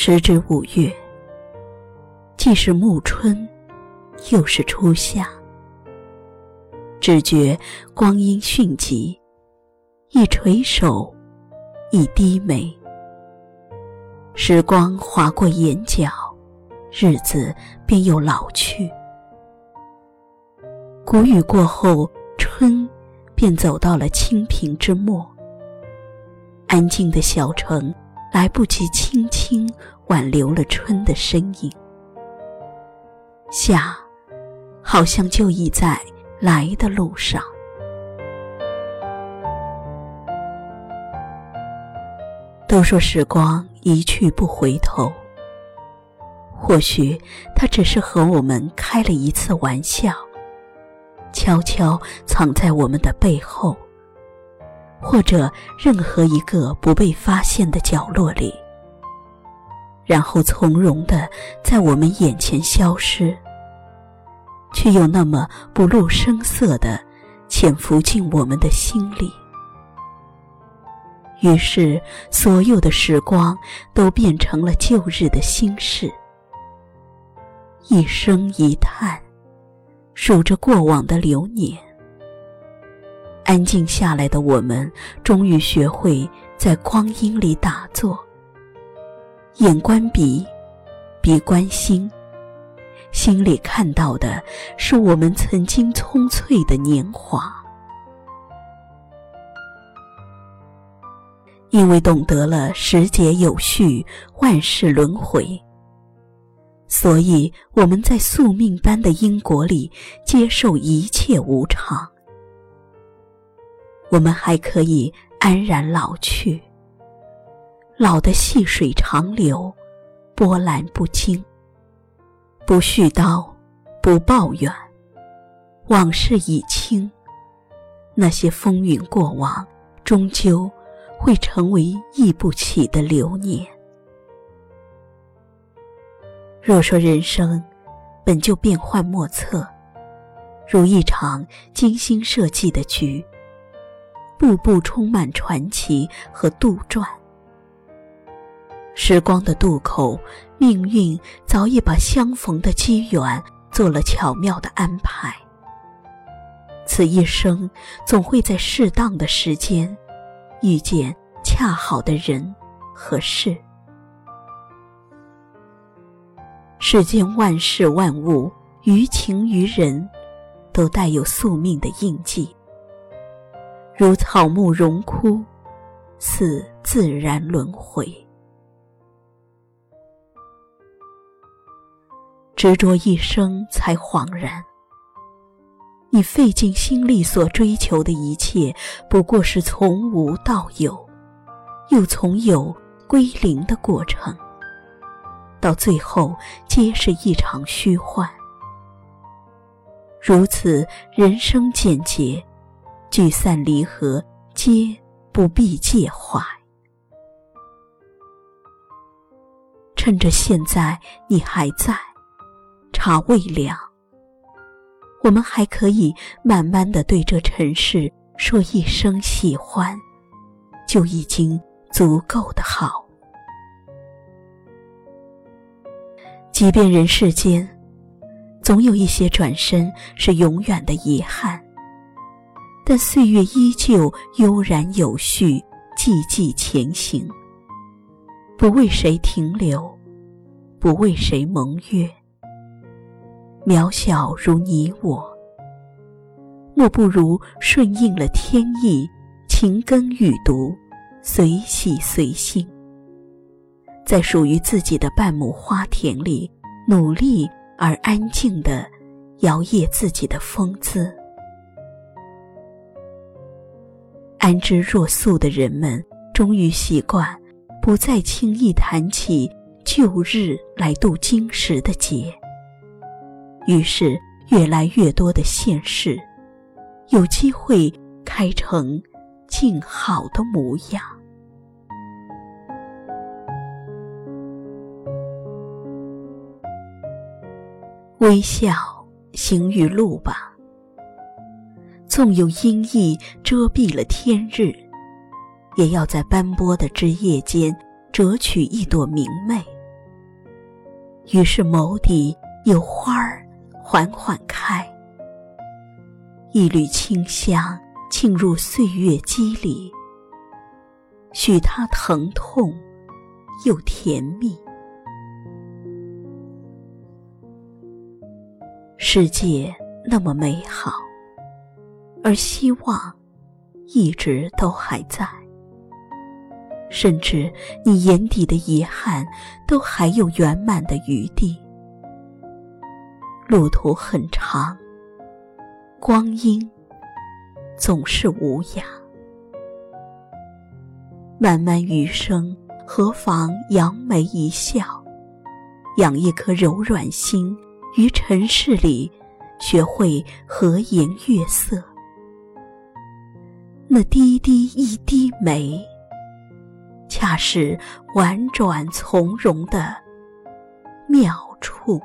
时至五月，既是暮春，又是初夏。只觉光阴迅疾，一垂手，一低眉，时光划过眼角，日子便又老去。谷雨过后，春便走到了清平之末。安静的小城。来不及轻轻挽留了春的身影，夏，好像就已在来的路上。都说时光一去不回头，或许它只是和我们开了一次玩笑，悄悄藏在我们的背后。或者任何一个不被发现的角落里，然后从容的在我们眼前消失，却又那么不露声色的潜伏进我们的心里。于是，所有的时光都变成了旧日的心事，一声一叹，数着过往的流年。安静下来的我们，终于学会在光阴里打坐。眼观鼻，鼻观心，心里看到的是我们曾经葱翠的年华。因为懂得了时节有序，万事轮回，所以我们在宿命般的因果里接受一切无常。我们还可以安然老去，老的细水长流，波澜不惊。不絮叨，不抱怨，往事已清。那些风云过往，终究会成为忆不起的流年。若说人生本就变幻莫测，如一场精心设计的局。步步充满传奇和杜撰。时光的渡口，命运早已把相逢的机缘做了巧妙的安排。此一生，总会在适当的时间，遇见恰好的人和事。世间万事万物，于情于人，都带有宿命的印记。如草木荣枯，似自然轮回。执着一生，才恍然，你费尽心力所追求的一切，不过是从无到有，又从有归零的过程。到最后，皆是一场虚幻。如此，人生简洁。聚散离合，皆不必介怀。趁着现在你还在，茶未凉，我们还可以慢慢的对这尘世说一声喜欢，就已经足够的好。即便人世间，总有一些转身是永远的遗憾。但岁月依旧悠然有序，寂寂前行。不为谁停留，不为谁盟约。渺小如你我，莫不如顺应了天意，情根雨读，随喜随性。在属于自己的半亩花田里，努力而安静地摇曳自己的风姿。安之若素的人们，终于习惯不再轻易谈起旧日来度今时的劫。于是，越来越多的现世，有机会开成静好的模样。微笑行于路吧。纵有阴翳遮蔽了天日，也要在斑驳的枝叶间折取一朵明媚。于是眸底有花儿缓缓开，一缕清香沁入岁月肌里，许它疼痛又甜蜜。世界那么美好，而希望一直都还在。甚至你眼底的遗憾，都还有圆满的余地。路途很长，光阴总是无涯。漫漫余生，何妨扬眉一笑，养一颗柔软心，于尘世里学会和颜悦色。那滴滴一滴眉。恰是婉转从容的妙处。